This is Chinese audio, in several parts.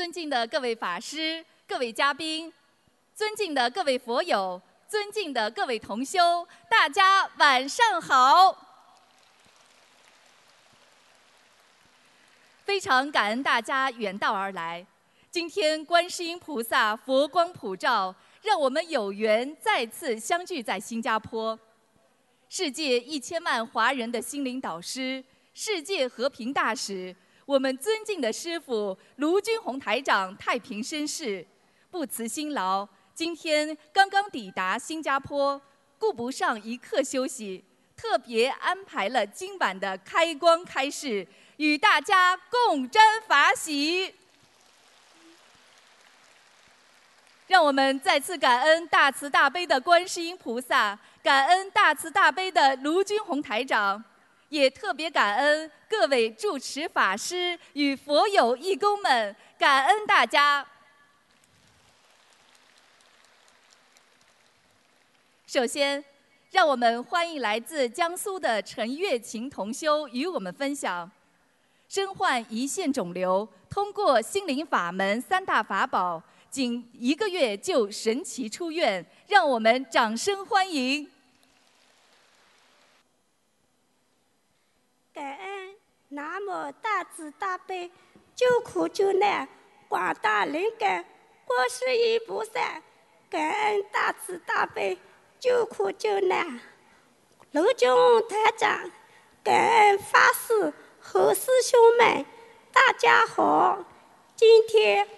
尊敬的各位法师、各位嘉宾，尊敬的各位佛友，尊敬的各位同修，大家晚上好！非常感恩大家远道而来，今天观世音菩萨佛光普照，让我们有缘再次相聚在新加坡。世界一千万华人的心灵导师，世界和平大使。我们尊敬的师傅卢军宏台长太平绅士，不辞辛劳，今天刚刚抵达新加坡，顾不上一刻休息，特别安排了今晚的开光开示，与大家共沾法喜。让我们再次感恩大慈大悲的观世音菩萨，感恩大慈大悲的卢军宏台长。也特别感恩各位住持法师与佛友义工们，感恩大家。首先，让我们欢迎来自江苏的陈月琴同修与我们分享：身患胰腺肿瘤，通过心灵法门三大法宝，仅一个月就神奇出院，让我们掌声欢迎。感恩南无大慈大悲救苦救难广大灵感观世音菩萨，感恩大慈大悲救苦救难卢军台长，感恩法师和师兄们，大家好！今天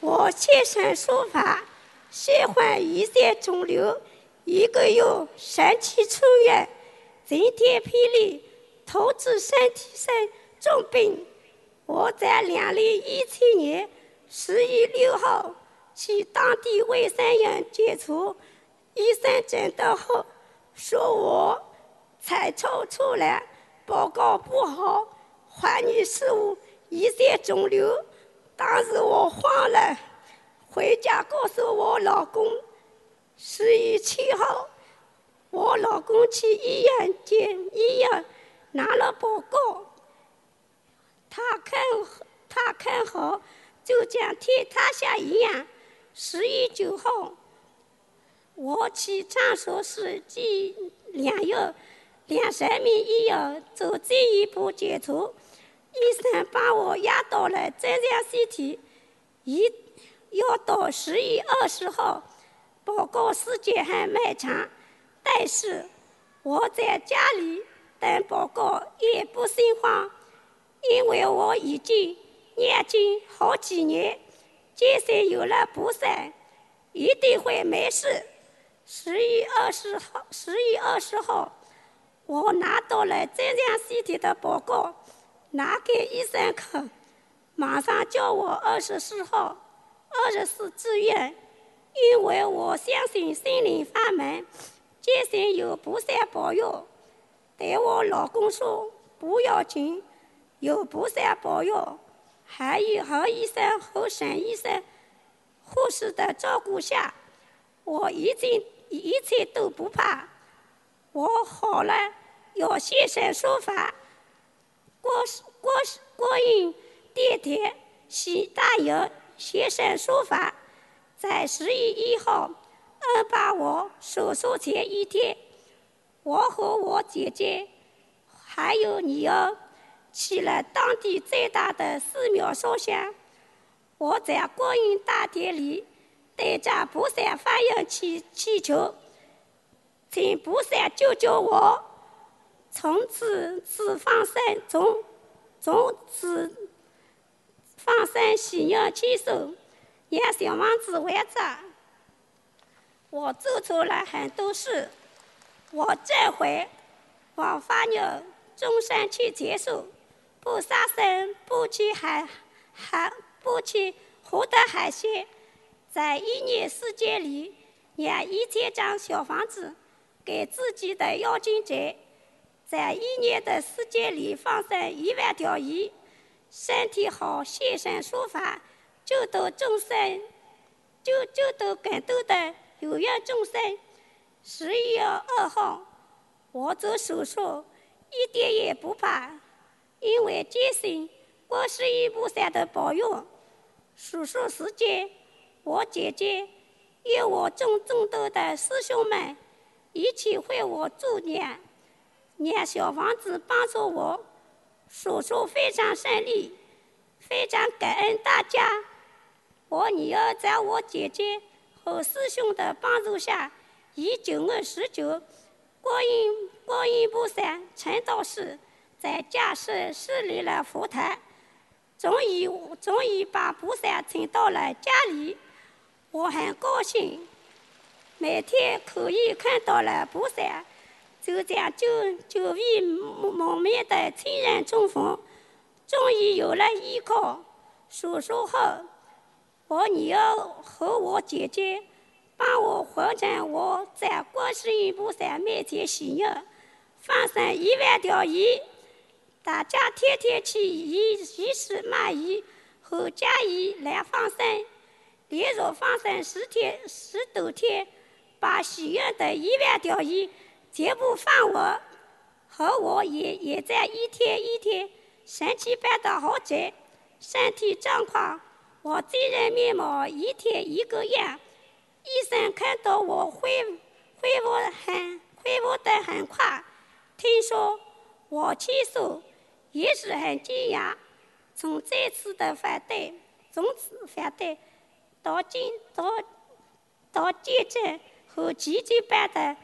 我现身说法，身患胰腺肿瘤，一个月神奇出院，晴天霹雳。导致身体生重病，我在两零一七年十月六号去当地卫生院检查，医生诊断后说我彩超出来，报告不好，怀疑是我胰腺肿瘤。当时我慌了，回家告诉我老公。十月七号，我老公去医院检医院。拿了报告，他看他看好，就像天塌下一样。十月九号，我去长沙市及两药两三名医院做进一步检查，医生把我压到了正常 CT，一要到十月二十号，报告时间还蛮长，但是我在家里。等报告也不心慌，因为我已经念经好几年，坚信有了菩萨，一定会没事。十月二十号，十月二十号，我拿到了正常 CT 的报告，拿给医生看，马上叫我二十四号、二十四住院，因为我相信心灵法门，坚信有菩萨保佑。对我老公说：“不要紧，有菩萨保佑，还有何医生和沈医生、护士的照顾下，我已经一切都不怕。我好了，要现身说法。过过过音电台西大友现身说法，在十月一号，二八我手术前一天。”我和我姐姐还有女儿去了当地最大的寺庙烧香。我在观音大殿里对着菩萨发愿祈祈求，请菩萨救救我，从此此放生，从从此放生喜悦接受，让小王子完成。我做错了很多事。我这回往发愿终身去接受，不杀生，不吃海海，不吃活的海鲜，在一年时间里养一千张小房子给自己的妖精者，在一年的时间里放生一万条鱼，身体好现身说法，救度众生，救救度更多的有缘众生。十一月二号，我做手术一点也不怕，因为坚信观世音菩萨的保佑。手术时间，我姐姐，与我众众多的师兄们一起为我助念，念小房子帮助我，手术非常顺利，非常感恩大家。我女儿在我姐姐和师兄的帮助下，以九月十九，观音观音菩萨成道时，在家室设立了佛台，终于终于把菩萨请到了家里，我很高兴，每天可以看到了菩萨，就这样久久未谋面的亲人重逢，终于有了依靠。手术后。我女儿和我姐姐帮我完成我在观世音菩萨面前许愿，放生一万条鱼。大家天天去鱼鱼市买鱼和家鱼来放生，连续放生十天十多天，把许愿的一万条鱼全部放完，和我也也在一天一天神奇般的好转，身体状况。我真人面貌一天一个样，医生看到我恢恢复很恢复得很快，听说我去世也是很惊讶。从这次的反对，从此反对到今到到见证和奇迹般的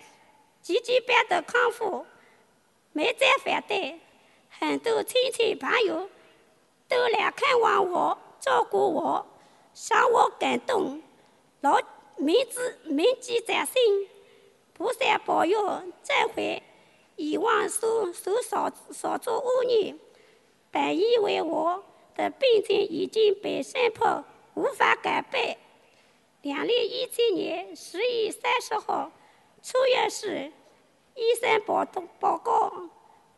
奇迹般的康复，没再反对，很多亲戚朋友都来看望我。照顾我，让我感动，老铭记铭记在心。菩萨保佑，再回以往所受少少做恶孽。本以为我的病情已经被宣判无法改变。两零一七年十月三十号出院时，医生报报告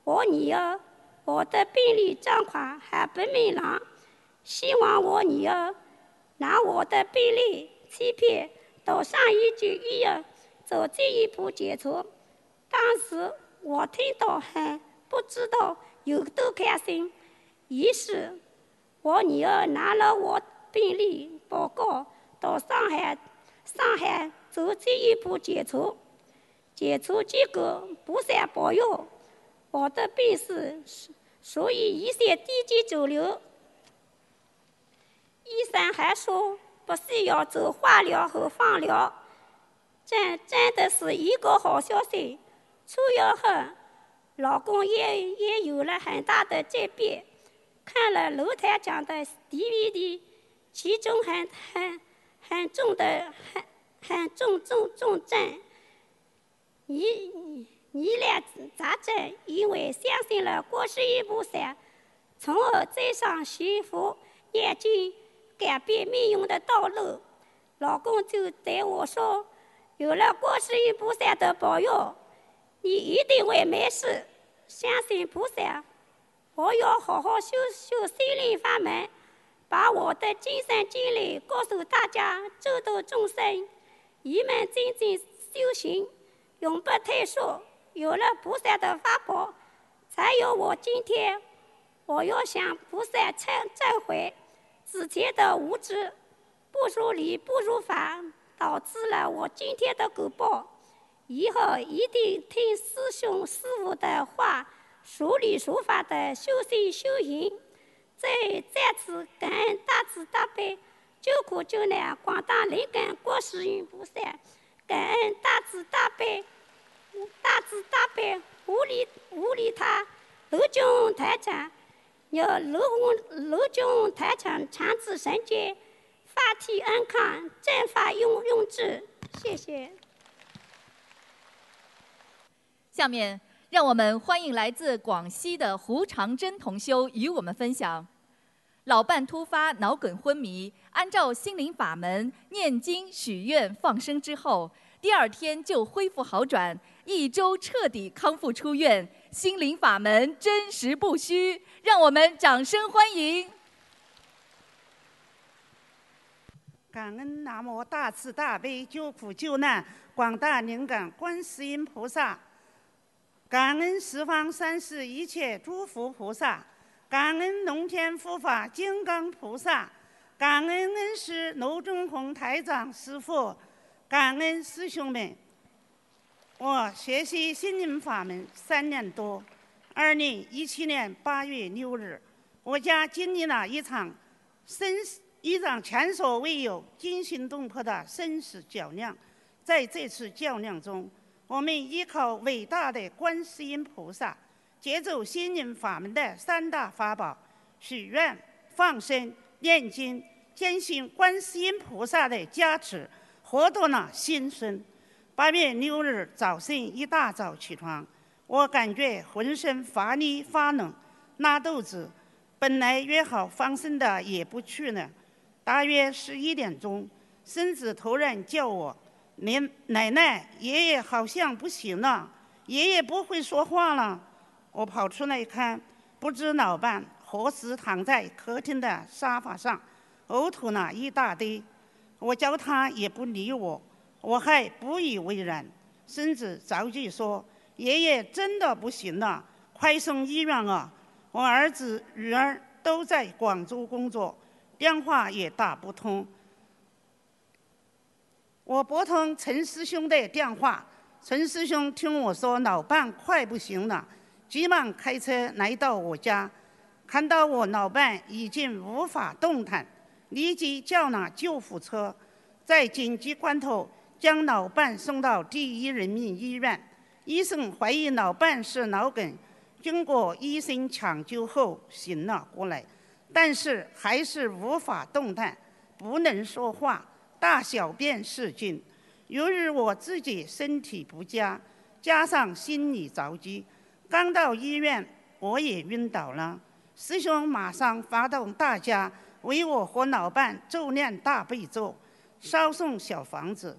我女儿，我的病历状况还不明朗。希望我女儿拿我的病历欺骗到上一级医院做进一步检查。当时我听到很不知道有多开心。于是，我女儿拿了我病历报告到上海上海做进一步检查。检查结果不算保佑，我的病是属于一线低级肿瘤。医生还说不需要做化疗和放疗，这真的是一个好消息。出院后，老公也也有了很大的转变。看了楼台讲的 DVD，其中很很很重的很很重重重症，疑疑难杂症，因为相信了过世音菩萨，从而走上幸福念经。改变命运的道路，老公就对我说：“有了观世音菩萨的保佑，你一定会没事。相信菩萨，我要好好修修心灵法门，把我的亲身经历告诉大家，周度众生，一门精进修行，永不退缩。有了菩萨的法宝，才有我今天。我要向菩萨忏忏悔。”之前的无知、不如理、不如法，导致了我今天的果报。以后一定听师兄师傅的话，说理说法的修心修行。再再次感恩大慈大悲、救苦救难广大灵感观世音菩萨，感恩大慈大悲、大慈大悲无理无理他罗军台长。要罗红罗军台长长治神健，法体安康，正法永永治。谢谢。下面让我们欢迎来自广西的胡长珍同修与我们分享：老伴突发脑梗昏迷，按照心灵法门念经许愿放生之后，第二天就恢复好转，一周彻底康复出院。心灵法门真实不虚，让我们掌声欢迎！感恩南无大慈大悲救苦救难广大灵感观世音菩萨，感恩十方三世一切诸佛菩萨，感恩龙天护法金刚菩萨，感恩恩师卢中红台长师傅，感恩师兄们。我学习心灵法门三年多，二零一七年八月六日，我家经历了一场生死一场前所未有、惊心动魄的生死较量。在这次较量中，我们依靠伟大的观世音菩萨，借助心灵法门的三大法宝——许愿、放生、念经，坚信观世音菩萨的加持，获得了新生。八月六日早晨一大早起床，我感觉浑身乏力发冷，拉肚子。本来约好放生的也不去了。大约十一点钟，孙子突然叫我。奶奶奶，爷爷好像不行了，爷爷不会说话了。我跑出来一看，不知老伴何时躺在客厅的沙发上，呕吐了一大堆。我叫他也不理我，我还不以为然。孙子着急说：“爷爷真的不行了，快送医院啊！”我儿子女儿都在广州工作，电话也打不通。我拨通陈师兄的电话，陈师兄听我说老伴快不行了，急忙开车来到我家，看到我老伴已经无法动弹，立即叫了救护车，在紧急关头将老伴送到第一人民医院。医生怀疑老伴是脑梗，经过医生抢救后醒了过来，但是还是无法动弹，不能说话。大小便失禁，由于我自己身体不佳，加上心里着急，刚到医院我也晕倒了。师兄马上发动大家为我和老伴咒念大悲咒，烧送小房子。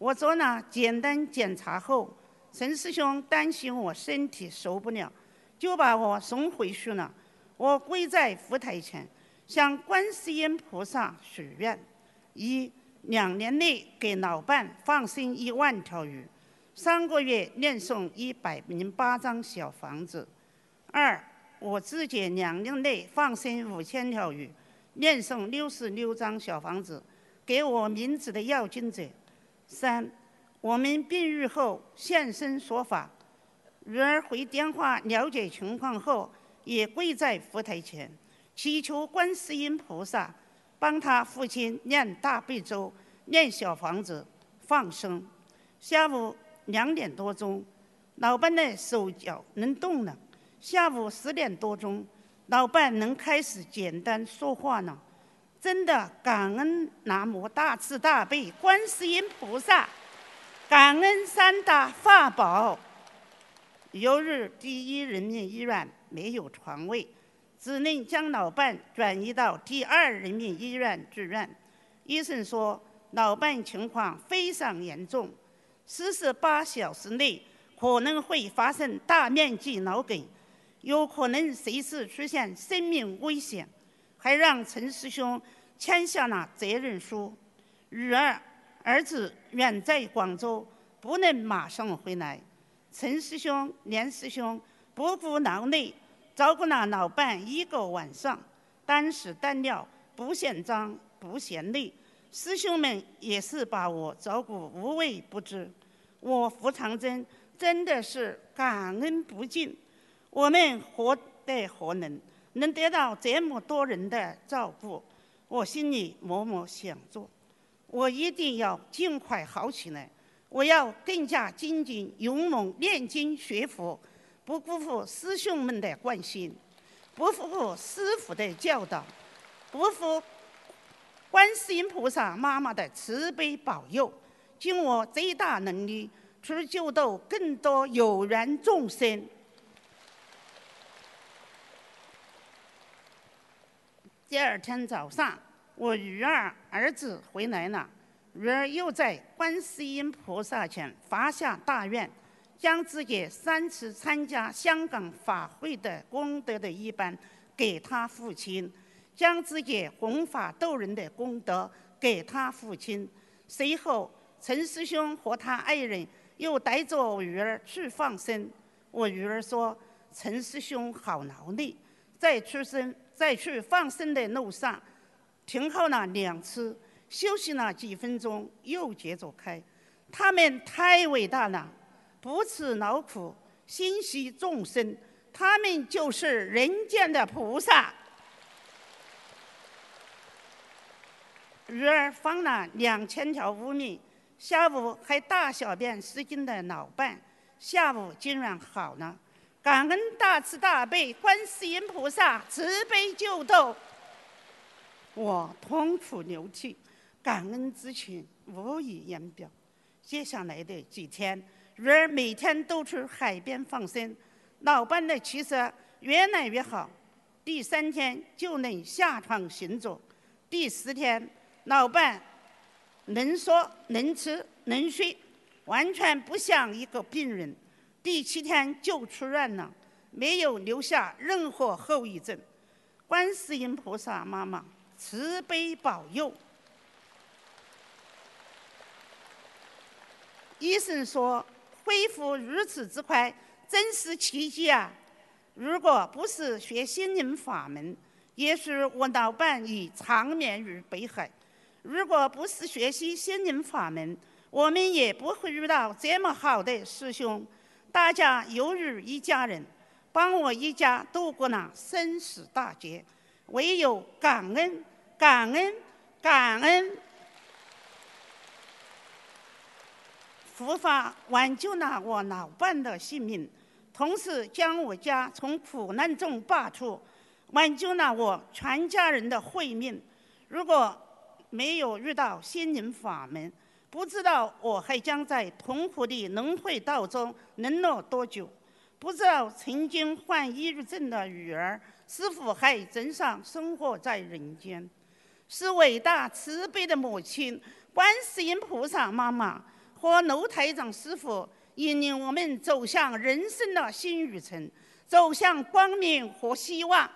我做了简单检查后，陈师兄担心我身体受不了，就把我送回去了。我跪在佛台前，向观世音菩萨许愿：一。两年内给老伴放生一万条鱼，三个月念诵一百零八张小房子。二，我自己两年内放生五千条鱼，念诵六十六张小房子，给我名字的要经者。三，我们病愈后现身说法，女儿回电话了解情况后，也跪在佛台前，祈求观世音菩萨。帮他父亲念大悲咒，念小房子，放生。下午两点多钟，老伴的手脚能动了。下午十点多钟，老伴能开始简单说话了。真的感恩南无大慈大悲观世音菩萨，感恩三大法宝。由于第一人民医院没有床位。只能将老伴转移到第二人民医院住院。医生说，老伴情况非常严重，四十八小时内可能会发生大面积脑梗，有可能随时出现生命危险，还让陈师兄签下了责任书。女儿、儿子远在广州，不能马上回来。陈师兄、连师兄不顾劳累。照顾了老伴一个晚上，单时单料，不嫌脏不嫌累。师兄们也是把我照顾无微不至，我胡长征真的是感恩不尽。我们何德何能，能得到这么多人的照顾？我心里默默想着，我一定要尽快好起来。我要更加精进勇猛念经学佛。不辜负师兄们的关心，不辜负师傅的教导，不负观世音菩萨妈妈的慈悲保佑，尽我最大能力去救度更多有缘众生。第二天早上，我女儿儿子回来了，女儿又在观世音菩萨前发下大愿。将自己三次参加香港法会的功德的一半给他父亲，将自己弘法度人的功德给他父亲。随后，陈师兄和他爱人又带着我女儿去放生。我女儿说：“陈师兄好劳累，在出生在去放生的路上，停靠了两次，休息了几分钟，又接着开。他们太伟大了，不辞劳苦，心系众生，他们就是人间的菩萨。鱼儿放了两千条乌米，下午还大小便失禁的老伴，下午竟然好了。感恩大慈大悲观世音菩萨慈悲救度，我痛哭流涕，感恩之情无以言表。接下来的几天，鱼儿每天都去海边放生，老伴的气色越来越好，第三天就能下床行走，第四天老伴能说能吃能睡，完全不像一个病人。第七天就出院了，没有留下任何后遗症。观世音菩萨妈妈慈悲保佑。医生说恢复如此之快，真是奇迹啊！如果不是学心灵法门，也许我老伴已长眠于北海。如果不是学习心灵法门，我们也不会遇到这么好的师兄。大家犹如一家人，帮我一家度过了生死大劫，唯有感恩、感恩、感恩。佛法挽救了我老伴的性命，同时将我家从苦难中拔出，挽救了我全家人的慧命。如果没有遇到心灵法门，不知道我还将在痛苦的轮回道中沦落多久？不知道曾经患抑郁症的女儿是否还正常生活在人间？是伟大慈悲的母亲观世音菩萨妈妈和楼台长师傅引领我们走向人生的新旅程，走向光明和希望。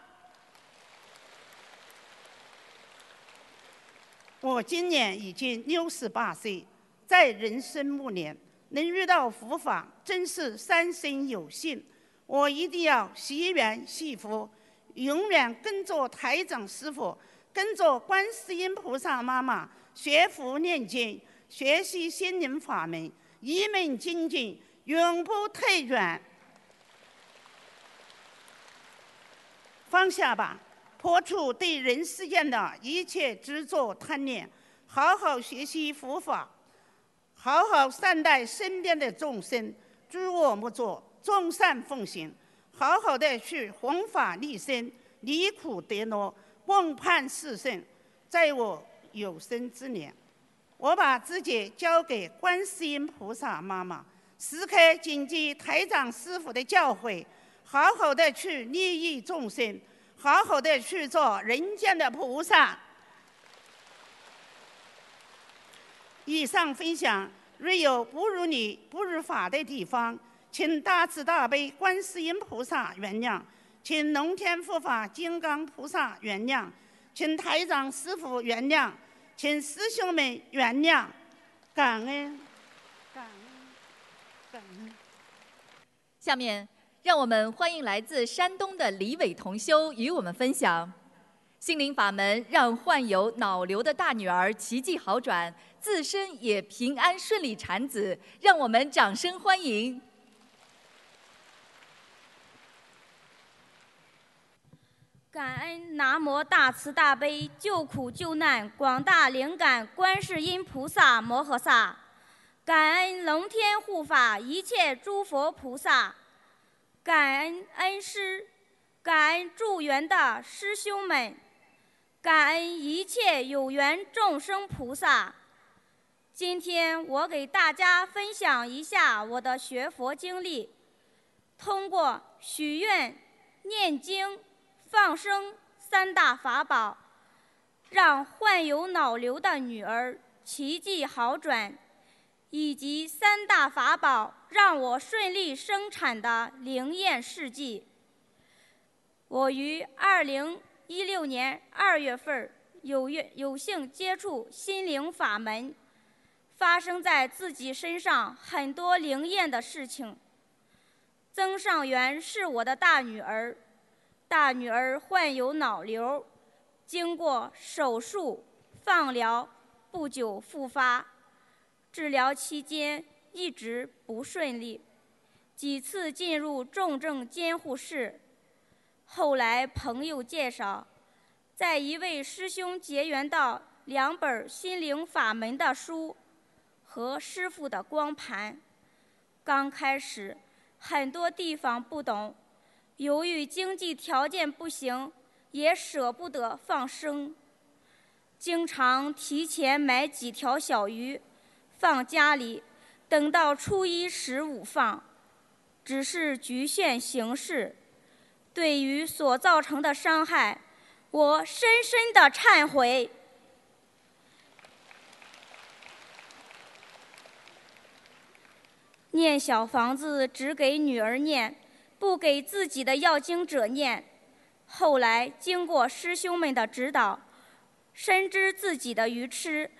我今年已经六十八岁，在人生暮年能遇到佛法，真是三生有幸。我一定要惜缘惜福，永远跟着台长师傅，跟着观世音菩萨妈妈学佛念经，学习心灵法门，一门精进，永不退转。放下吧。破除对人世间的一切执着贪念，好好学习佛法，好好善待身边的众生，诸恶莫作，众善奉行，好好的去弘法利生，离苦得乐，共盼四圣。在我有生之年，我把自己交给观世音菩萨妈妈，时刻谨记台长师傅的教诲，好好的去利益众生。好好的去做人间的菩萨。以上分享，若有不如理、不如法的地方，请大慈大悲观世音菩萨原谅，请龙天护法金刚菩萨原谅，请台长师傅原谅，请师兄们原谅，感恩，感恩，感恩。下面。让我们欢迎来自山东的李伟同修与我们分享心灵法门，让患有脑瘤的大女儿奇迹好转，自身也平安顺利产子。让我们掌声欢迎！感恩南无大慈大悲救苦救难广大灵感观世音菩萨摩诃萨，感恩龙天护法一切诸佛菩萨。感恩恩师，感恩助缘的师兄们，感恩一切有缘众生菩萨。今天我给大家分享一下我的学佛经历。通过许愿、念经、放生三大法宝，让患有脑瘤的女儿奇迹好转。以及三大法宝让我顺利生产的灵验事迹。我于二零一六年二月份有月有幸接触心灵法门，发生在自己身上很多灵验的事情。曾上元是我的大女儿，大女儿患有脑瘤，经过手术、放疗，不久复发。治疗期间一直不顺利，几次进入重症监护室。后来朋友介绍，在一位师兄结缘到两本心灵法门的书和师傅的光盘。刚开始很多地方不懂，由于经济条件不行，也舍不得放生，经常提前买几条小鱼。放家里，等到初一十五放，只是局限形式。对于所造成的伤害，我深深的忏悔。念小房子只给女儿念，不给自己的要经者念。后来经过师兄们的指导，深知自己的愚痴。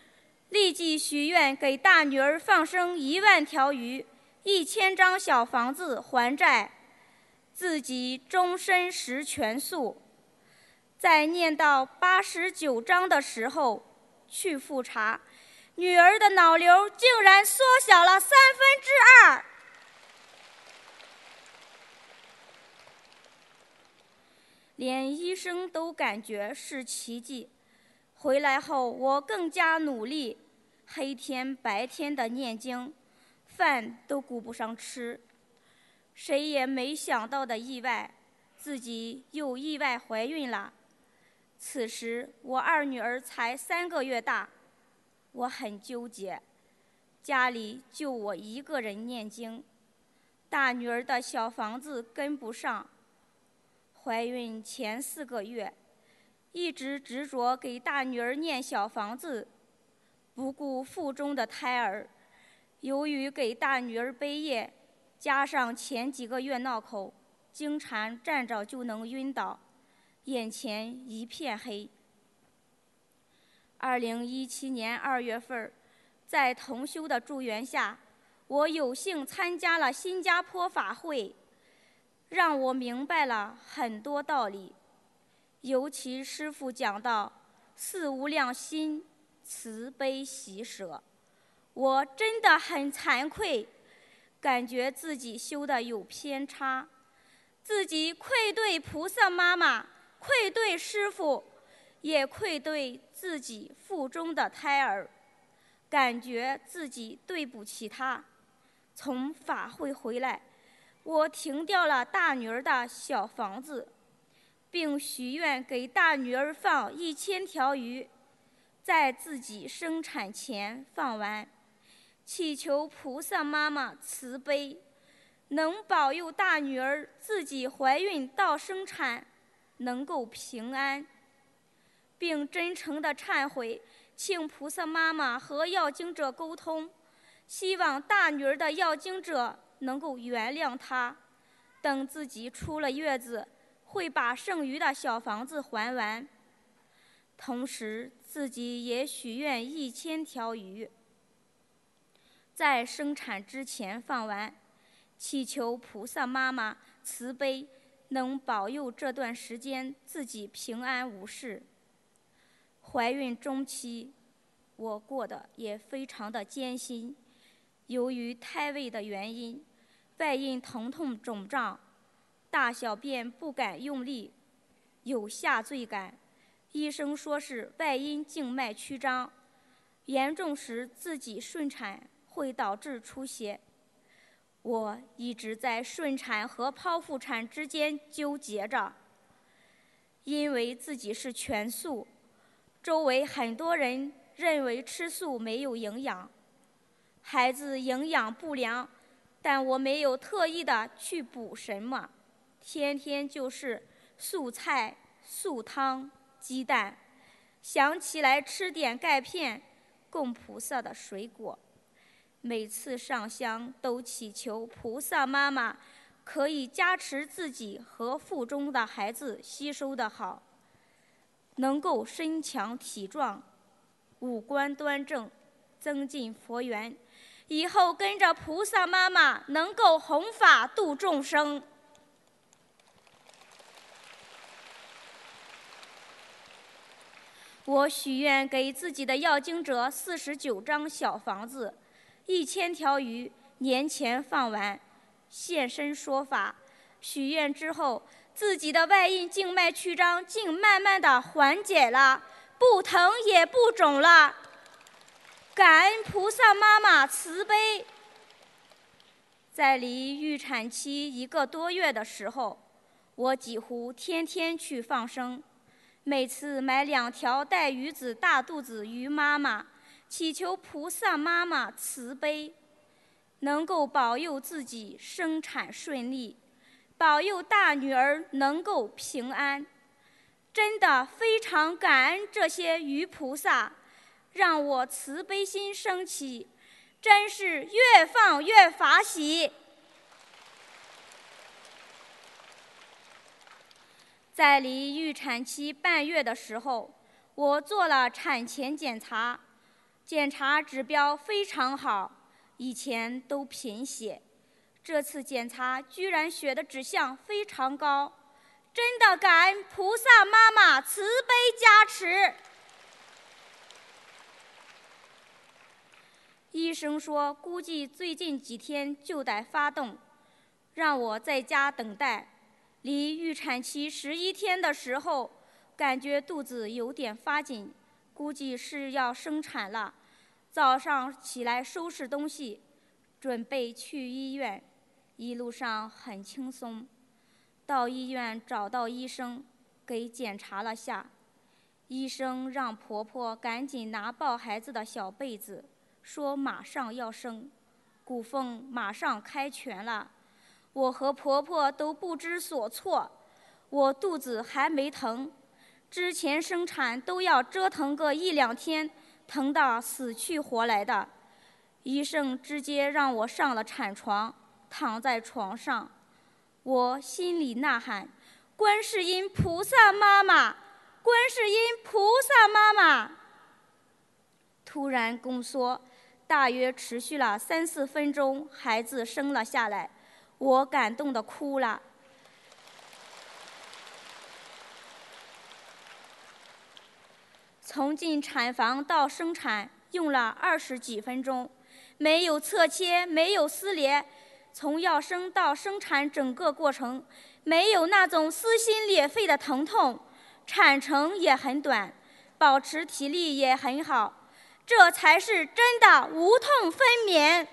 立即许愿给大女儿放生一万条鱼，一千张小房子还债，自己终身食全素。在念到八十九章的时候，去复查，女儿的脑瘤竟然缩小了三分之二，连医生都感觉是奇迹。回来后，我更加努力。黑天白天的念经，饭都顾不上吃。谁也没想到的意外，自己又意外怀孕了。此时我二女儿才三个月大，我很纠结。家里就我一个人念经，大女儿的小房子跟不上。怀孕前四个月，一直执着给大女儿念小房子。不顾腹中的胎儿，由于给大女儿背夜，加上前几个月闹口，经常站着就能晕倒，眼前一片黑。二零一七年二月份，在同修的助缘下，我有幸参加了新加坡法会，让我明白了很多道理，尤其师父讲到四无量心。慈悲喜舍，我真的很惭愧，感觉自己修的有偏差，自己愧对菩萨妈妈，愧对师傅，也愧对自己腹中的胎儿，感觉自己对不起他。从法会回来，我停掉了大女儿的小房子，并许愿给大女儿放一千条鱼。在自己生产前放完，祈求菩萨妈妈慈悲，能保佑大女儿自己怀孕到生产能够平安，并真诚的忏悔，请菩萨妈妈和要经者沟通，希望大女儿的要经者能够原谅她，等自己出了月子，会把剩余的小房子还完。同时，自己也许愿一千条鱼，在生产之前放完，祈求菩萨妈妈慈悲，能保佑这段时间自己平安无事。怀孕中期，我过得也非常的艰辛，由于胎位的原因，外阴疼痛肿胀，大小便不敢用力，有下坠感。医生说是外阴静脉曲张，严重时自己顺产会导致出血。我一直在顺产和剖腹产之间纠结着，因为自己是全素，周围很多人认为吃素没有营养，孩子营养不良，但我没有特意的去补什么，天天就是素菜、素汤。鸡蛋，想起来吃点钙片，供菩萨的水果。每次上香都祈求菩萨妈妈可以加持自己和腹中的孩子吸收的好，能够身强体壮，五官端正，增进佛缘，以后跟着菩萨妈妈能够弘法度众生。我许愿给自己的要经者四十九张小房子，一千条鱼，年前放完，现身说法。许愿之后，自己的外阴静脉曲张竟慢慢的缓解了，不疼也不肿了。感恩菩萨妈妈慈悲。在离预产期一个多月的时候，我几乎天天去放生，每次买两条带鱼子大肚子鱼妈妈，祈求菩萨妈妈慈悲，能够保佑自己生产顺利。保佑大女儿能够平安，真的非常感恩这些鱼菩萨，让我慈悲心升起，真是越放越法喜。在离预产期半月的时候，我做了产前检查，检查指标非常好，以前都贫血。这次检查居然血的指向非常高，真的感恩菩萨妈妈慈悲加持。医生说估计最近几天就得发动，让我在家等待。离预产期十一天的时候，感觉肚子有点发紧，估计是要生产了。早上起来收拾东西，准备去医院。一路上很轻松，到医院找到医生，给检查了下。医生让婆婆赶紧拿抱孩子的小被子，说马上要生，骨缝马上开全了。我和婆婆都不知所措。我肚子还没疼，之前生产都要折腾个一两天，疼得死去活来的。医生直接让我上了产床。躺在床上，我心里呐喊：“观世音菩萨妈妈，观世音菩萨妈妈。”突然宫缩，大约持续了三四分钟，孩子生了下来，我感动的哭了。从进产房到生产用了二十几分钟，没有侧切，没有撕裂。从要生到生产整个过程，没有那种撕心裂肺的疼痛，产程也很短，保持体力也很好，这才是真的无痛分娩。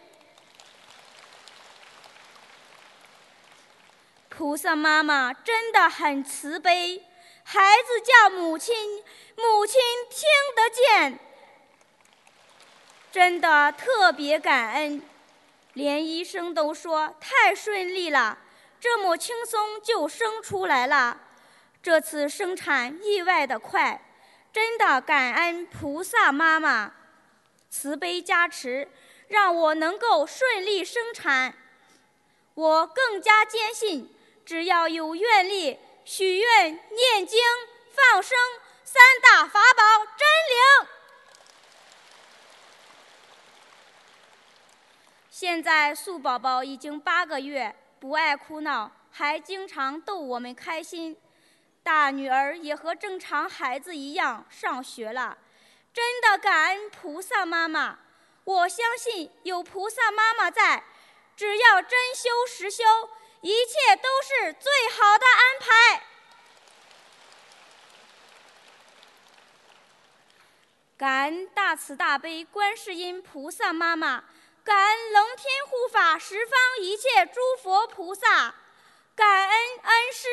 菩萨妈妈真的很慈悲，孩子叫母亲，母亲听得见，真的特别感恩。连医生都说太顺利了，这么轻松就生出来了。这次生产意外的快，真的感恩菩萨妈妈慈悲加持，让我能够顺利生产。我更加坚信，只要有愿力、许愿、念经、放生三大法宝，真灵。现在素宝宝已经八个月，不爱哭闹，还经常逗我们开心。大女儿也和正常孩子一样上学了，真的感恩菩萨妈妈。我相信有菩萨妈妈在，只要真修实修，一切都是最好的安排。感恩大慈大悲观世音菩萨妈妈。感恩龙天护法十方一切诸佛菩萨，感恩恩师，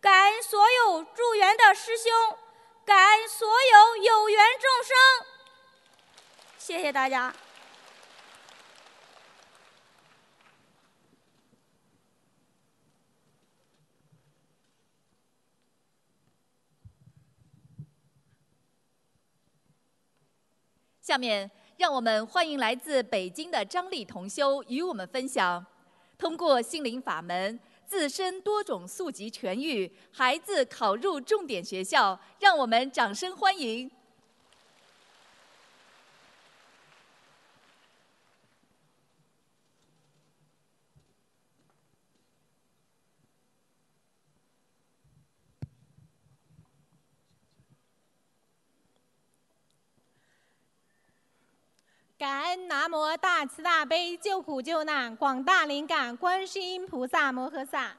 感恩所有助缘的师兄，感恩所有有缘众生。谢谢大家。下面。让我们欢迎来自北京的张丽同修与我们分享，通过心灵法门，自身多种素疾痊愈，孩子考入重点学校，让我们掌声欢迎。感恩南无大慈大悲救苦救难广大灵感观世音菩萨摩诃萨。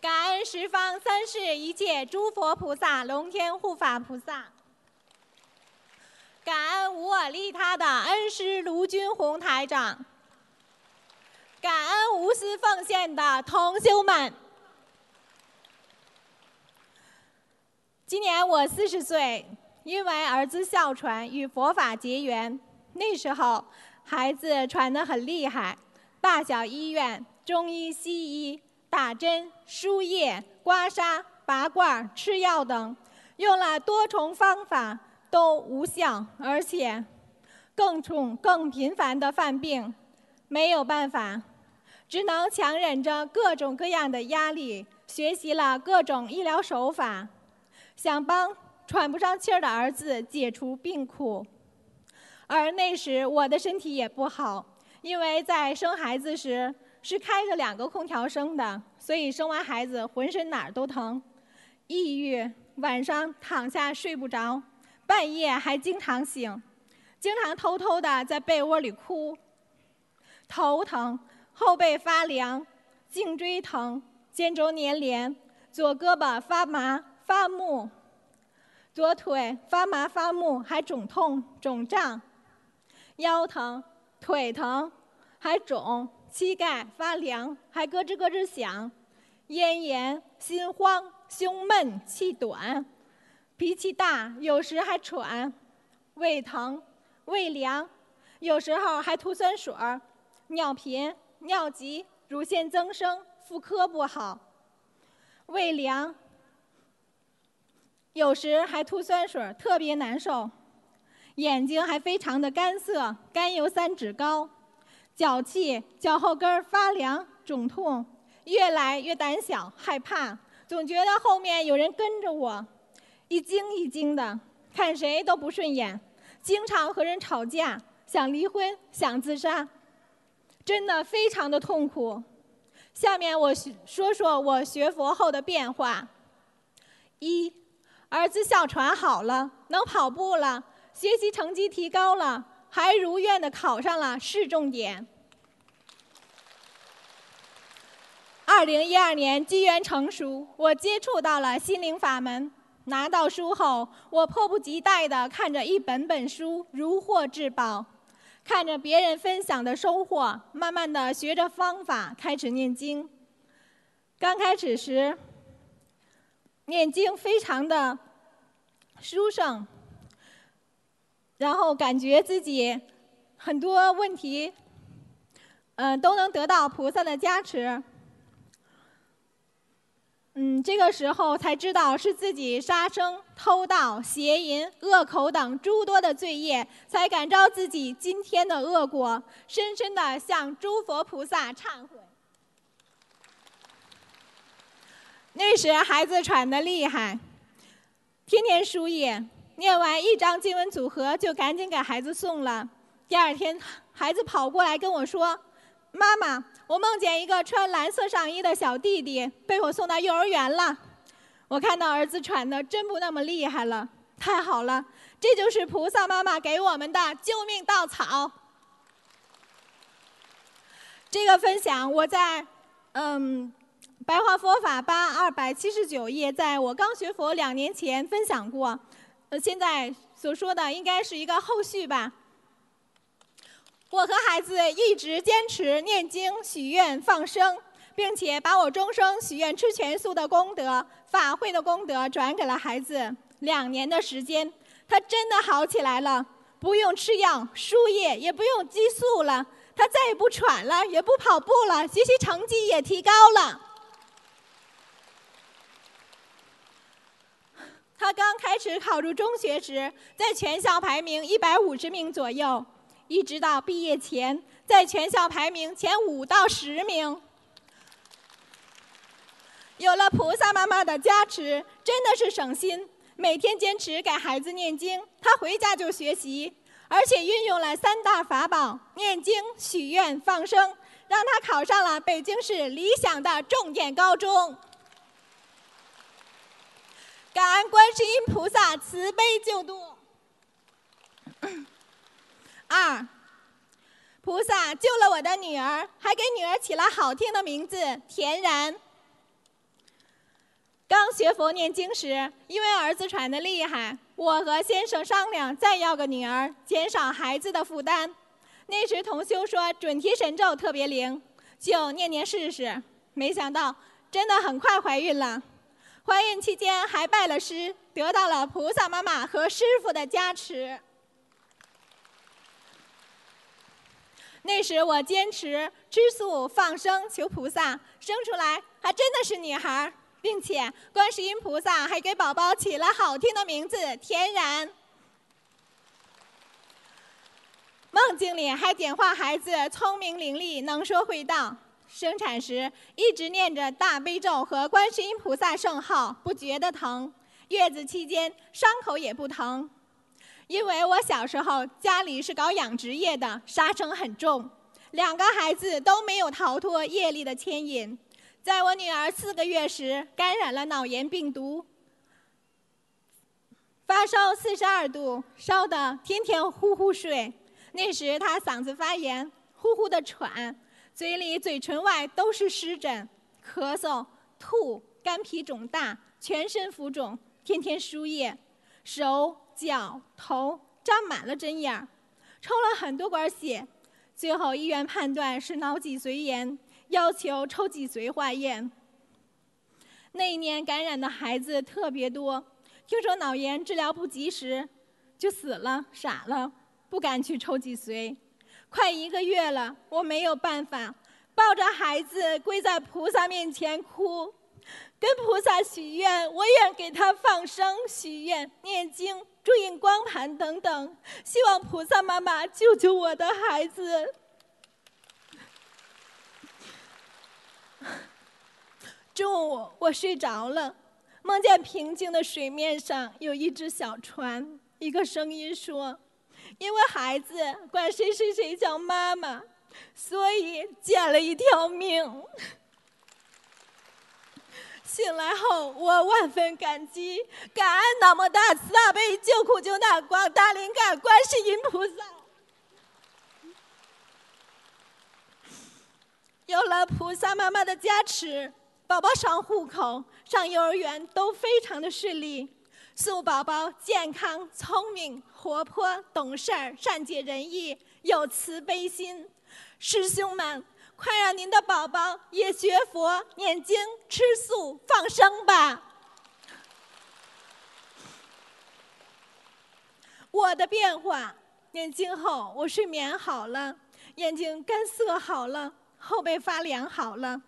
感恩十方三世一切诸佛菩萨龙天护法菩萨。感恩无我利他的恩师卢军宏台长。感恩无私奉献的同修们。今年我四十岁。因为儿子哮喘与佛法结缘，那时候孩子喘得很厉害，大小医院、中医、西医打针、输液、刮痧、拔罐、吃药等，用了多重方法都无效，而且更重、更频繁的犯病，没有办法，只能强忍着各种各样的压力，学习了各种医疗手法，想帮。喘不上气儿的儿子解除病苦，而那时我的身体也不好，因为在生孩子时是开着两个空调生的，所以生完孩子浑身哪儿都疼，抑郁，晚上躺下睡不着，半夜还经常醒，经常偷偷的在被窝里哭，头疼，后背发凉，颈椎疼，肩周粘连，左胳膊发麻发木。左腿发麻发木，还肿痛肿胀；腰疼、腿疼，还肿；膝盖发凉，还咯吱咯吱响；咽炎、心慌、胸闷、气短；脾气大，有时还喘；胃疼、胃凉，有时候还吐酸水儿；尿频、尿急、乳腺增生、妇科不好；胃凉。有时还吐酸水，特别难受；眼睛还非常的干涩，甘油三酯高；脚气、脚后跟发凉、肿痛；越来越胆小、害怕，总觉得后面有人跟着我，一惊一惊的，看谁都不顺眼；经常和人吵架，想离婚、想自杀，真的非常的痛苦。下面我说说我学佛后的变化：一。儿子哮喘好了，能跑步了，学习成绩提高了，还如愿的考上了市重点。二零一二年机缘成熟，我接触到了心灵法门。拿到书后，我迫不及待的看着一本本书，如获至宝，看着别人分享的收获，慢慢的学着方法开始念经。刚开始时。念经非常的殊胜，然后感觉自己很多问题，嗯，都能得到菩萨的加持。嗯，这个时候才知道是自己杀生、偷盗、邪淫、恶口等诸多的罪业，才感召自己今天的恶果，深深的向诸佛菩萨忏悔。那时孩子喘得厉害，天天输液，念完一张经文组合就赶紧给孩子送了。第二天，孩子跑过来跟我说：“妈妈，我梦见一个穿蓝色上衣的小弟弟被我送到幼儿园了。”我看到儿子喘得真不那么厉害了，太好了，这就是菩萨妈妈给我们的救命稻草。这个分享我在，嗯。白话佛法八二百七十九页，在我刚学佛两年前分享过，呃，现在所说的应该是一个后续吧。我和孩子一直坚持念经、许愿、放生，并且把我终生许愿吃全素的功德、法会的功德转给了孩子。两年的时间，他真的好起来了，不用吃药、输液，也不用激素了，他再也不喘了，也不跑步了，学习成绩也提高了。他刚开始考入中学时，在全校排名一百五十名左右，一直到毕业前，在全校排名前五到十名。有了菩萨妈妈的加持，真的是省心。每天坚持给孩子念经，他回家就学习，而且运用了三大法宝：念经、许愿、放生，让他考上了北京市理想的重点高中。感恩观世音菩萨慈悲救度。二。菩萨救了我的女儿，还给女儿起了好听的名字田然。刚学佛念经时，因为儿子喘得厉害，我和先生商量再要个女儿，减少孩子的负担。那时同修说准提神咒特别灵，就念念试试。没想到真的很快怀孕了，怀孕期间还拜了师，得到了菩萨妈妈和师傅的加持。那时我坚持吃素放生，求菩萨生出来，还真的是女孩，并且观世音菩萨还给宝宝起了好听的名字天然。梦境里还点化孩子聪明伶俐，能说会道。生产时一直念着大悲咒和观世音菩萨圣号，不觉得疼。月子期间伤口也不疼。因为我小时候家里是搞养殖业的，杀生很重，两个孩子都没有逃脱业力的牵引。在我女儿四个月时，感染了脑炎病毒，发烧四十二度，烧得天天呼呼睡。那时她嗓子发炎，呼呼的喘，嘴里、嘴唇外都是湿疹，咳嗽、吐，干皮肿大，全身浮肿，天天输液，手。脚头沾满了针眼儿，抽了很多管血，最后医院判断是脑脊髓炎，要求抽脊髓化验。那一年感染的孩子特别多，听说脑炎治疗不及时，就死了，傻了，不敢去抽脊髓。快一个月了，我没有办法，抱着孩子跪在菩萨面前哭，跟菩萨许愿，我愿给他放生、许愿、念经。注印光盘等等，希望菩萨妈妈救救我的孩子。中午我睡着了，梦见平静的水面上有一只小船，一个声音说：“因为孩子管谁谁谁叫妈妈，所以捡了一条命。”醒来后，我万分感激，感恩南无大慈大悲救苦救难广大灵感观世音菩萨。有了菩萨妈妈的加持，宝宝上户口、上幼儿园都非常的顺利。素宝宝健康、聪明、活泼、懂事儿、善解人意、有慈悲心。师兄们。快让您的宝宝也学佛、念经、吃素、放生吧！我的变化，念经后我睡眠好了，眼睛干涩好了，后背发凉好了，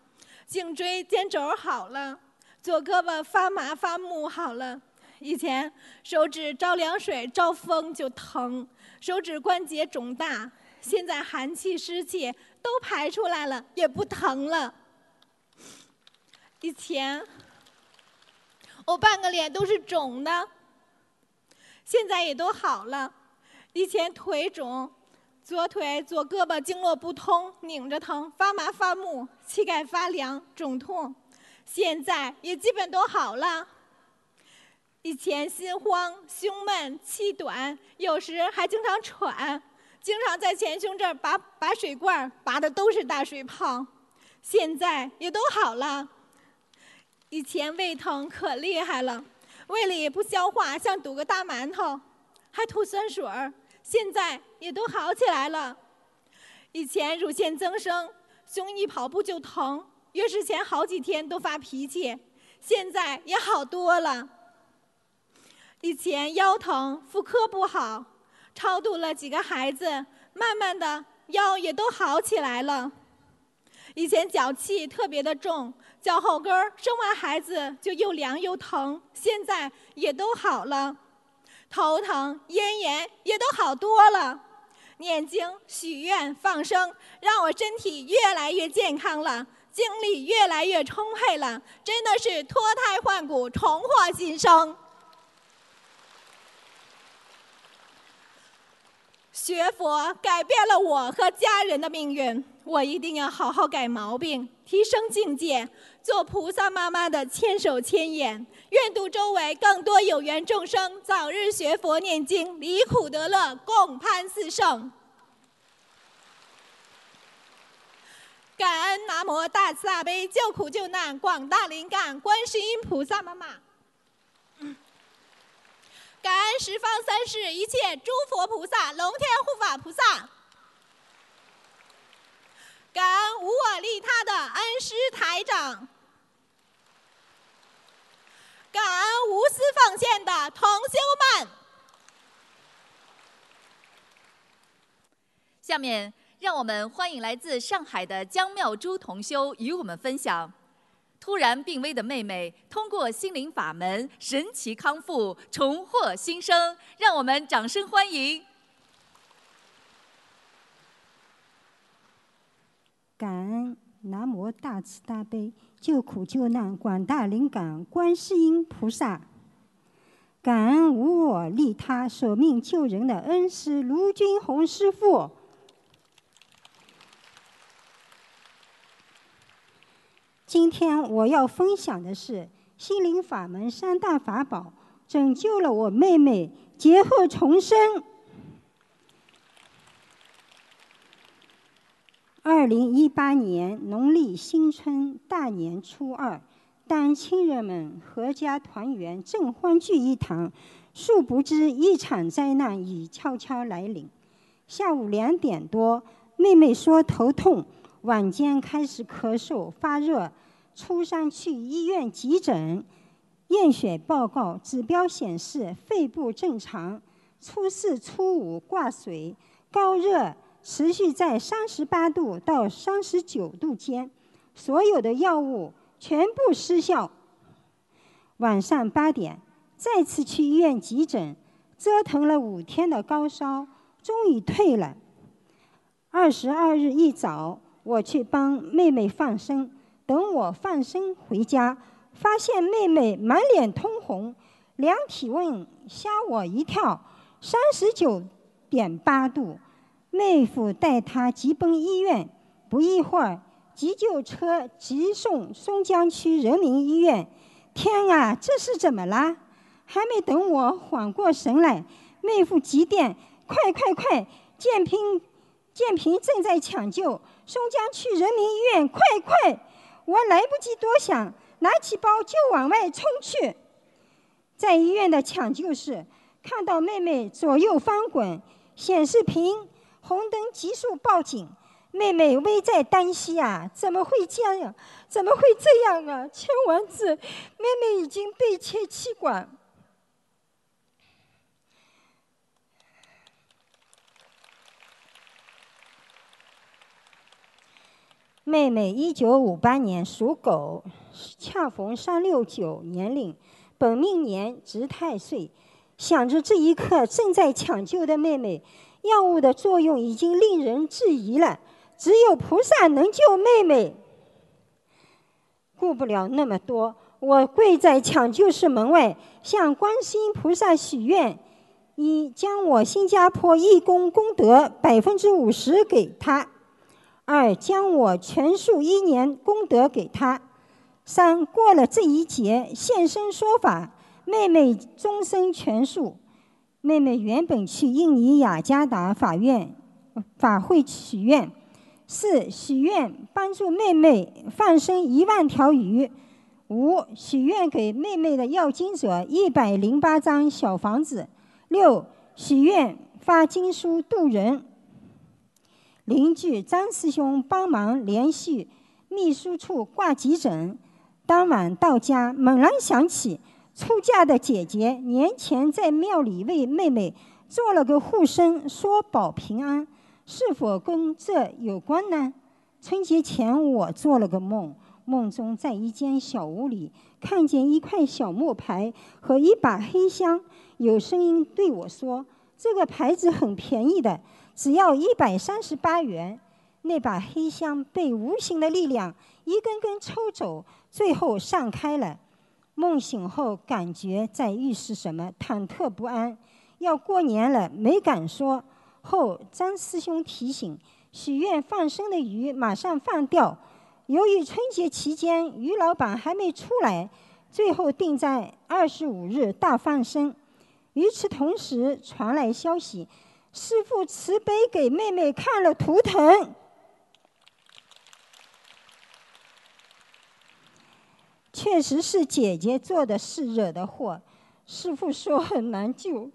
颈椎肩肘好了，左胳膊发麻发木好了。以前手指着凉水、着风就疼，手指关节肿大。现在寒气湿气都排出来了，也不疼了。以前我半个脸都是肿的，现在也都好了。以前腿肿，左腿左胳膊经络不通，拧着疼，发麻发木，膝盖发凉肿痛，现在也基本都好了。以前心慌、胸闷、气短，有时还经常喘。经常在前胸这儿拔拔水罐，拔的都是大水泡，现在也都好了。以前胃疼可厉害了，胃里不消化，像堵个大馒头，还吐酸水儿，现在也都好起来了。以前乳腺增生，胸一跑步就疼，月事前好几天都发脾气，现在也好多了。以前腰疼，妇科不好。超度了几个孩子，慢慢的腰也都好起来了。以前脚气特别的重，脚后跟生完孩子就又凉又疼，现在也都好了。头疼、咽炎也都好多了。念经、许愿、放生，让我身体越来越健康了，精力越来越充沛了，真的是脱胎换骨，重获新生。学佛改变了我和家人的命运，我一定要好好改毛病，提升境界，做菩萨妈妈的千手千眼，愿度周围更多有缘众生，早日学佛念经，离苦得乐，共攀四圣。感恩南无大慈大悲救苦救难，广大灵感，观世音菩萨妈妈。感恩十方三世一切诸佛菩萨、龙天护法菩萨。感恩无我利他的恩师台长。感恩无私奉献的同修们。下面，让我们欢迎来自上海的江妙珠同修与我们分享：突然病危的妹妹通过心灵法门神奇康复，重获新生。让我们掌声欢迎！感恩南无大慈大悲。救苦救难广大灵感观世音菩萨，感恩无我利他舍命救人的恩师卢军红师傅。今天我要分享的是心灵法门三大法宝，拯救了我妹妹劫后重生。二零一八年农历新春大年初二，当亲人们阖家团圆正欢聚一堂，殊不知一场灾难已悄悄来临。下午两点多，妹妹说头痛，晚间开始咳嗽发热，初三去医院急诊，验血报告指标显示肺部正常。初四、初五挂水，高热。持续在三十八度到三十九度间，所有的药物全部失效。晚上八点再次去医院急诊，折腾了五天的高烧终于退了。二十二日一早，我去帮妹妹放生，等我放生回家，发现妹妹满脸通红，量体温吓我一跳，三十九点八度。妹夫带她急奔医院，不一会儿，急救车急送松江区人民医院。天啊，这是怎么啦？还没等我缓过神来，妹夫急电：“快快快！建平，建平正在抢救，松江区人民医院，快快！”我来不及多想，拿起包就往外冲去。在医院的抢救室，看到妹妹左右翻滚，显示屏。红灯急速报警，妹妹危在旦夕啊！怎么会这样？怎么会这样啊？签完字，妹妹已经被切气管。妹妹一九五八年属狗，恰逢三六九年龄，本命年值太岁。想着这一刻正在抢救的妹妹。药物的作用已经令人质疑了，只有菩萨能救妹妹。顾不了那么多，我跪在抢救室门外，向观世音菩萨许愿：一将我新加坡义工功德百分之五十给他；二将我全数一年功德给他；三过了这一劫现身说法，妹妹终身全数。妹妹原本去印尼雅加达法院法会许愿，四许愿帮助妹妹放生一万条鱼，五许愿给妹妹的要经者一百零八张小房子，六许愿发经书渡人。邻居张师兄帮忙联系秘书处挂急诊，当晚到家猛然想起。出嫁的姐姐年前在庙里为妹妹做了个护身，说保平安，是否跟这有关呢？春节前我做了个梦，梦中在一间小屋里看见一块小木牌和一把黑香，有声音对我说：“这个牌子很便宜的，只要一百三十八元。”那把黑香被无形的力量一根根抽走，最后散开了。梦醒后，感觉在预示什么，忐忑不安。要过年了，没敢说。后张师兄提醒，许愿放生的鱼马上放掉。由于春节期间鱼老板还没出来，最后定在二十五日大放生。与此同时，传来消息，师父慈悲给妹妹看了图腾，确实是姐姐做的事惹的祸。师父说很难救，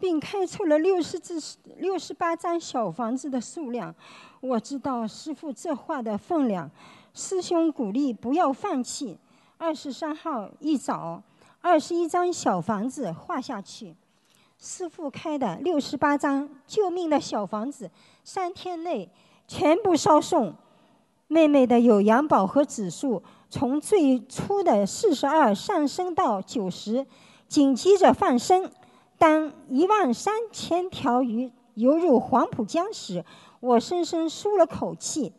并开出了六十至六十八张小房子的数量。我知道师父这话的分量，师兄鼓励不要放弃。二十三号一早，二十一张小房子画下去。师傅开的六十八张救命的小房子，三天内全部烧送。妹妹的有氧饱和指数从最初的四十二上升到九十，紧接着放生。当一万三千条鱼游入黄浦江时，我深深舒了口气。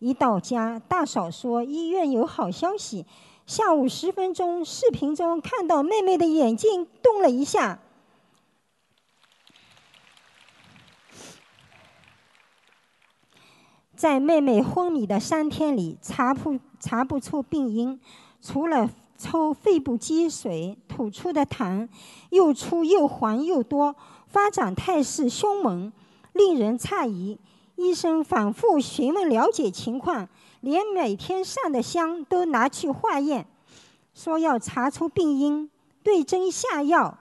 一到家，大嫂说医院有好消息。下午十分钟，视频中看到妹妹的眼睛动了一下。在妹妹昏迷的三天里，查不查不出病因，除了抽肺部积水吐出的痰，又粗又黄又多，发展态势凶猛，令人诧异。医生反复询问了解情况，连每天上的香都拿去化验，说要查出病因，对症下药。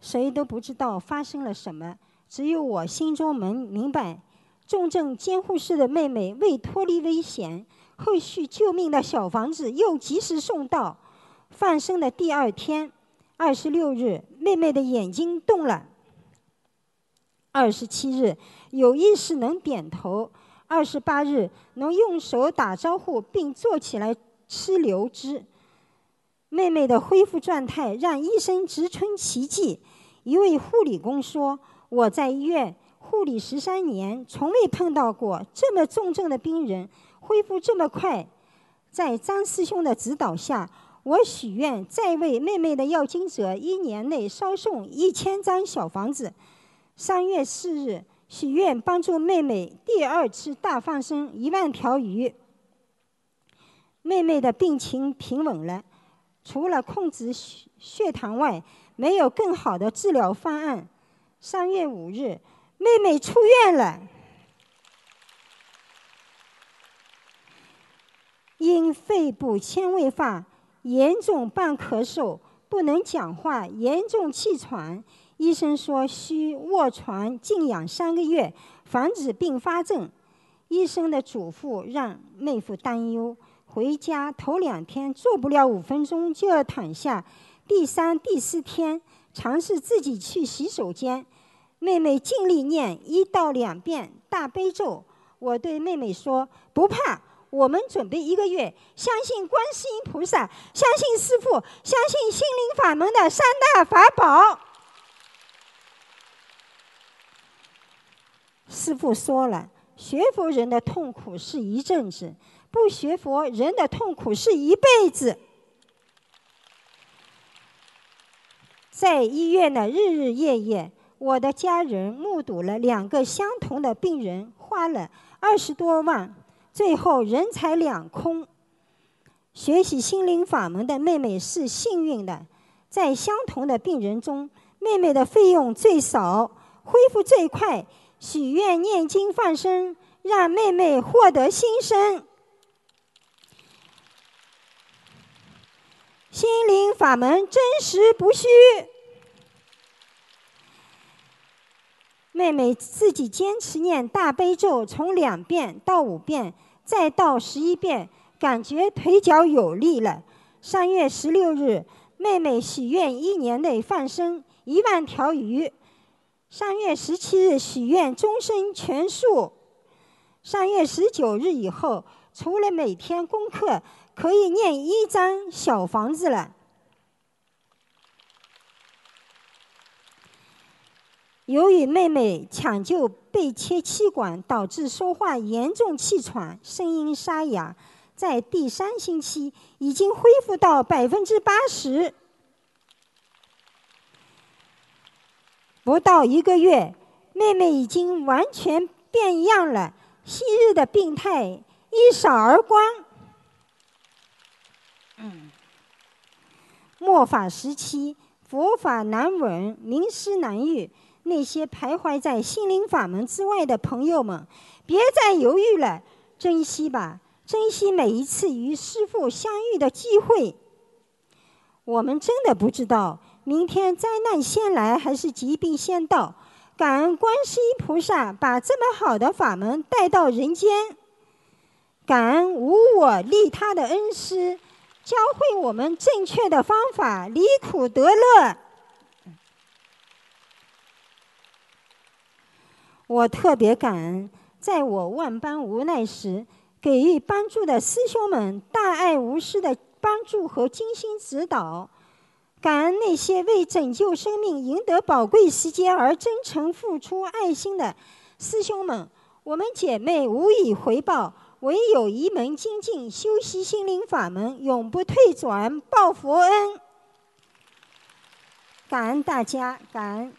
谁都不知道发生了什么，只有我心中明明白。重症监护室的妹妹未脱离危险，后续救命的小房子又及时送到。放生的第二天。二十六日，妹妹的眼睛动了。二十七日，有意识能点头。二十八日，能用手打招呼并坐起来吃流汁。妹妹的恢复状态让医生直称奇迹。一位护理工说：“我在医院护理十三年，从未碰到过这么重症的病人恢复这么快。”在张师兄的指导下。我许愿再为妹妹的要经者一年内烧送一千张小房子。三月四日，许愿帮助妹妹第二次大放生一万条鱼。妹妹的病情平稳了，除了控制血血糖外，没有更好的治疗方案。三月五日，妹妹出院了，因肺部纤维化。严重伴咳嗽，不能讲话，严重气喘。医生说需卧床静养三个月，防止并发症。医生的嘱咐让妹夫担忧。回家头两天坐不了五分钟就要躺下，第三、第四天尝试自己去洗手间。妹妹尽力念一到两遍大悲咒。我对妹妹说：“不怕。”我们准备一个月，相信观世音菩萨，相信师父，相信心灵法门的三大法宝。师父说了，学佛人的痛苦是一阵子，不学佛人的痛苦是一辈子。在医院的日日夜夜，我的家人目睹了两个相同的病人花了二十多万。最后人财两空。学习心灵法门的妹妹是幸运的，在相同的病人中，妹妹的费用最少，恢复最快。许愿念经放生，让妹妹获得新生。心灵法门真实不虚。妹妹自己坚持念大悲咒，从两遍到五遍，再到十一遍，感觉腿脚有力了。三月十六日，妹妹许愿一年内放生一万条鱼。三月十七日许愿终身全素。三月十九日以后，除了每天功课，可以念一张小房子了。由于妹妹抢救被切气管，导致说话严重气喘，声音沙哑，在第三星期已经恢复到百分之八十。不到一个月，妹妹已经完全变样了，昔日的病态一扫而光。嗯，末法时期，佛法难闻，名师难遇。那些徘徊在心灵法门之外的朋友们，别再犹豫了，珍惜吧，珍惜每一次与师父相遇的机会。我们真的不知道明天灾难先来还是疾病先到。感恩观世音菩萨把这么好的法门带到人间，感恩无我利他的恩师，教会我们正确的方法，离苦得乐。我特别感恩，在我万般无奈时，给予帮助的师兄们大爱无私的帮助和精心指导。感恩那些为拯救生命、赢得宝贵时间而真诚付出爱心的师兄们，我们姐妹无以回报，唯有一门精进，修习心灵法门，永不退转，报佛恩。感恩大家，感恩。